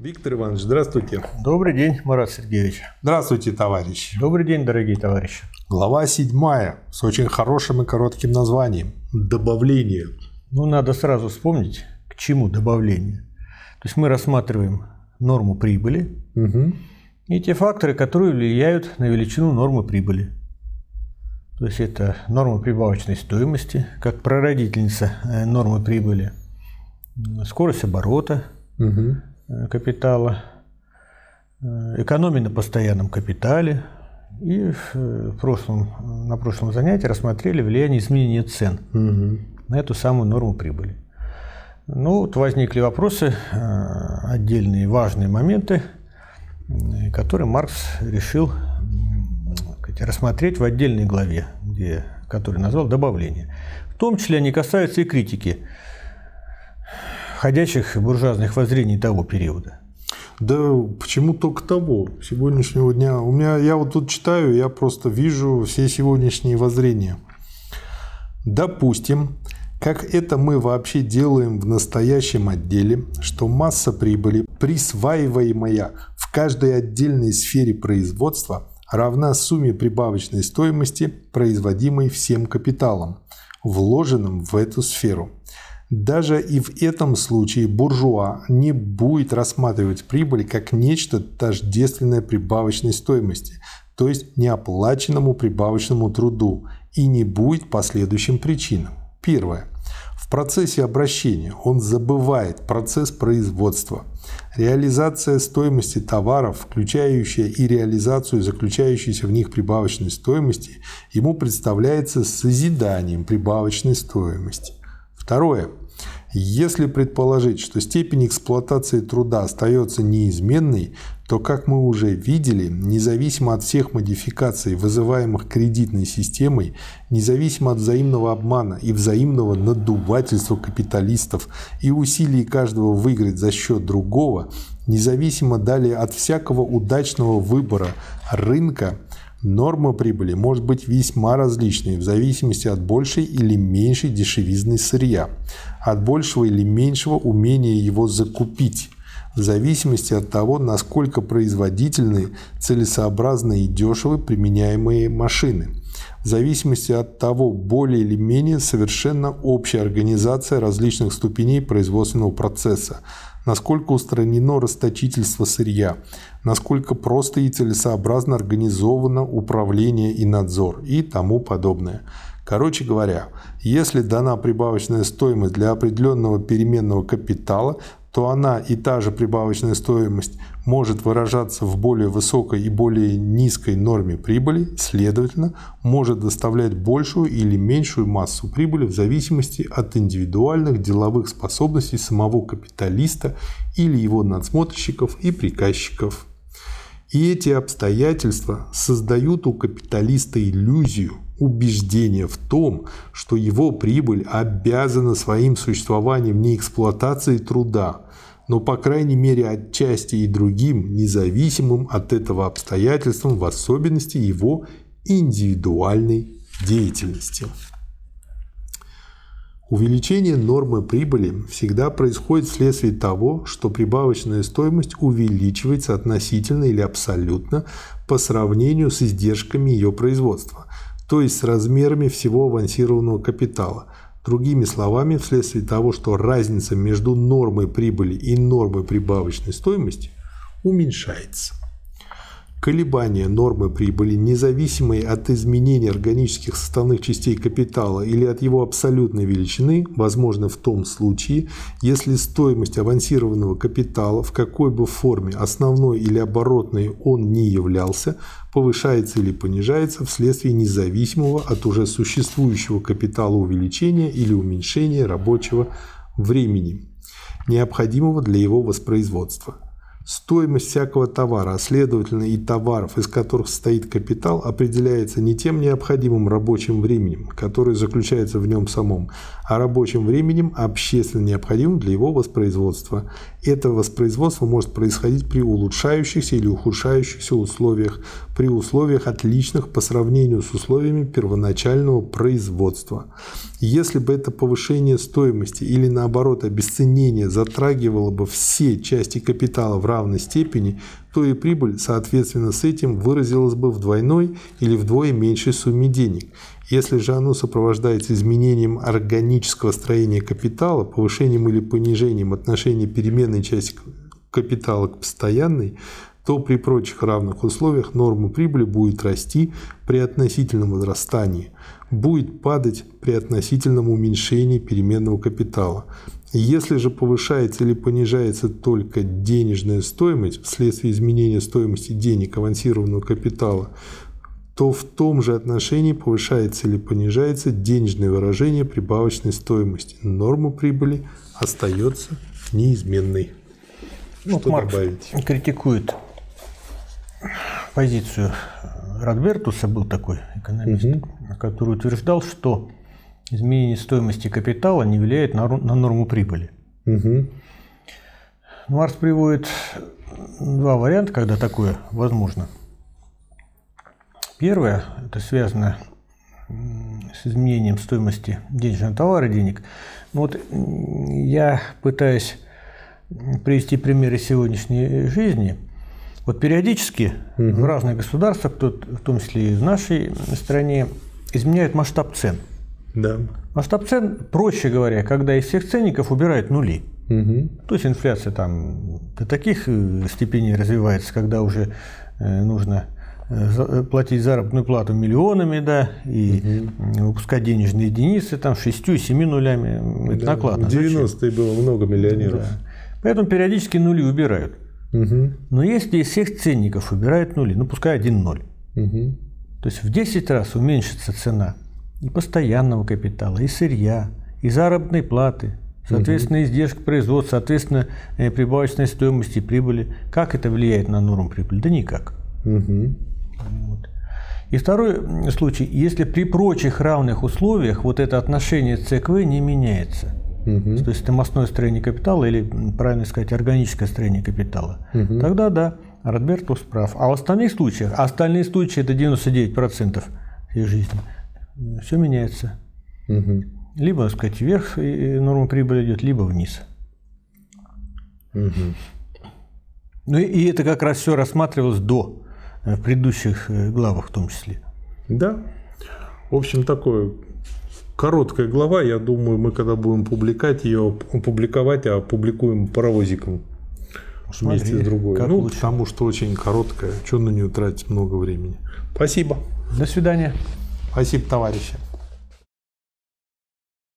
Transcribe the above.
Виктор Иванович, здравствуйте. Добрый день, Марат Сергеевич. Здравствуйте, товарищи. Добрый день, дорогие товарищи. Глава седьмая с очень хорошим и коротким названием «Добавление». Ну, надо сразу вспомнить, к чему добавление. То есть мы рассматриваем норму прибыли Угу. и те факторы, которые влияют на величину нормы прибыли. То есть это норма прибавочной стоимости, как прародительница э, нормы прибыли, скорость оборота Угу. Капитала, э, экономия на постоянном капитале. И в, э, в прошлом, на прошлом занятии рассмотрели влияние изменения цен Угу. на эту самую норму прибыли. Ну, вот возникли вопросы, э, отдельные важные моменты, которые Маркс решил сказать, рассмотреть в отдельной главе, где, который назвал «Добавление». В том числе они касаются и критики ходячих буржуазных воззрений того периода. Да почему только того, сегодняшнего дня? У меня, я вот тут читаю, я просто вижу все сегодняшние воззрения. Допустим, как это мы вообще делаем в настоящем отделе, что масса прибыли, присваиваемая в каждой отдельной сфере производства, равна сумме прибавочной стоимости, производимой всем капиталом, вложенным в эту сферу. Даже и в этом случае буржуа не будет рассматривать прибыль как нечто тождественное прибавочной стоимости, то есть неоплаченному прибавочному труду, и не будет по следующим причинам. Первое. В процессе обращения он забывает процесс производства. Реализация стоимости товаров, включающая и реализацию заключающейся в них прибавочной стоимости, ему представляется созиданием прибавочной стоимости. Второе. Если предположить, что степень эксплуатации труда остается неизменной, то, как мы уже видели, независимо от всех модификаций, вызываемых кредитной системой, независимо от взаимного обмана и взаимного надувательства капиталистов и усилий каждого выиграть за счет другого, независимо далее от всякого удачного выбора рынка, Норма прибыли может быть весьма различной в зависимости от большей или меньшей дешевизны сырья, от большего или меньшего умения его закупить, в зависимости от того, насколько производительны, целесообразны и дешевы применяемые машины, в зависимости от того, более или менее совершенно общая организация различных ступеней производственного процесса, насколько устранено расточительство сырья, насколько просто и целесообразно организовано управление и надзор? И тому подобное. Короче говоря, если дана прибавочная стоимость для определенного переменного капитала, то она и та же прибавочная стоимость может выражаться в более высокой и более низкой норме прибыли, следовательно, может доставлять большую или меньшую массу прибыли в зависимости от индивидуальных деловых способностей самого капиталиста или его надсмотрщиков и приказчиков. И эти обстоятельства создают у капиталиста иллюзию, убеждение в том, что его прибыль обязана своим существованием не эксплуатации труда, но по крайней мере отчасти и другим, независимым от этого обстоятельствам, в особенности его индивидуальной деятельности. Увеличение нормы прибыли всегда происходит вследствие того, что прибавочная стоимость увеличивается относительно или абсолютно по сравнению с издержками ее производства, то есть с размерами всего авансированного капитала. Другими словами, вследствие того, что разница между нормой прибыли и нормой прибавочной стоимости уменьшается. Колебания нормы прибыли, независимые от изменения органических составных частей капитала или от его абсолютной величины, возможны в том случае, если стоимость авансированного капитала, в какой бы форме, основной или оборотной он ни являлся, повышается или понижается вследствие независимого от уже существующего капитала увеличения или уменьшения рабочего времени, необходимого для его воспроизводства. Стоимость всякого товара, а следовательно и товаров, из которых состоит капитал, определяется не тем необходимым рабочим временем, которое заключается в нем самом, а рабочим временем, общественно необходимым для его воспроизводства. Это воспроизводство может происходить при улучшающихся или ухудшающихся условиях, при условиях отличных по сравнению с условиями первоначального производства. Если бы это повышение стоимости или наоборот обесценение затрагивало бы все части капитала в равной степени, то и прибыль, соответственно, с этим выразилась бы в двойной или вдвое меньшей сумме денег. Если же оно сопровождается изменением органического строения капитала, повышением или понижением отношения переменной части капитала к постоянной, то при прочих равных условиях норма прибыли будет расти при относительном возрастании, будет падать при относительном уменьшении переменного капитала. Если же повышается или понижается только денежная стоимость вследствие изменения стоимости денег авансированного капитала, то в том же отношении повышается или понижается денежное выражение прибавочной стоимости. Норма прибыли остается неизменной. Ну, Что Маркс добавить? критикует позицию Радбертуса, был такой экономист, угу. который утверждал, что изменение стоимости капитала не влияет на, на норму прибыли. Угу. Маркс приводит два варианта, когда такое возможно. Первое, это связано с изменением стоимости денежного товара, денег. Ну вот я пытаюсь привести примеры сегодняшней жизни – вот периодически угу. в разных государствах, в том числе и в нашей стране, изменяют масштаб цен. Да. Масштаб цен, проще говоря, когда из всех ценников убирают нули. Угу. То есть инфляция там до таких э, степеней развивается, когда уже э, нужно э, платить заработную плату миллионами, да, и угу. выпускать денежные единицы там шестью, семи нулями. Это да. накладно. В 90-е было много миллионеров. Да. Поэтому периодически нули убирают. Угу. Но если из всех ценников убирают нули, ну пускай один ноль, угу. то есть в 10 раз уменьшится цена и постоянного капитала, и сырья, и заработной платы, соответственно, угу. издержек производства, соответственно, э, прибавочной стоимости прибыли. Как это влияет на норму прибыли? Да никак. Угу. Вот. И второй случай, если при прочих равных условиях вот это отношение ЦКВ не меняется – Угу. То есть томостное строение капитала или, правильно сказать, органическое строение капитала. Угу. Тогда да, Радбертус прав. А в остальных случаях, а остальные случаи это 99% всей жизни, все меняется. Угу. Либо, так сказать, вверх норма прибыли идет, либо вниз. Угу. Ну и это как раз все рассматривалось до, э, в предыдущих э, главах в том числе. Да. В общем, такое короткая глава, я думаю, мы когда будем публиковать ее, публиковать, а публикуем паровозиком Смотри, вместе с другой. Ну, лучше. потому что очень короткая, что на нее тратить много времени. Спасибо. До свидания. Спасибо, товарищи.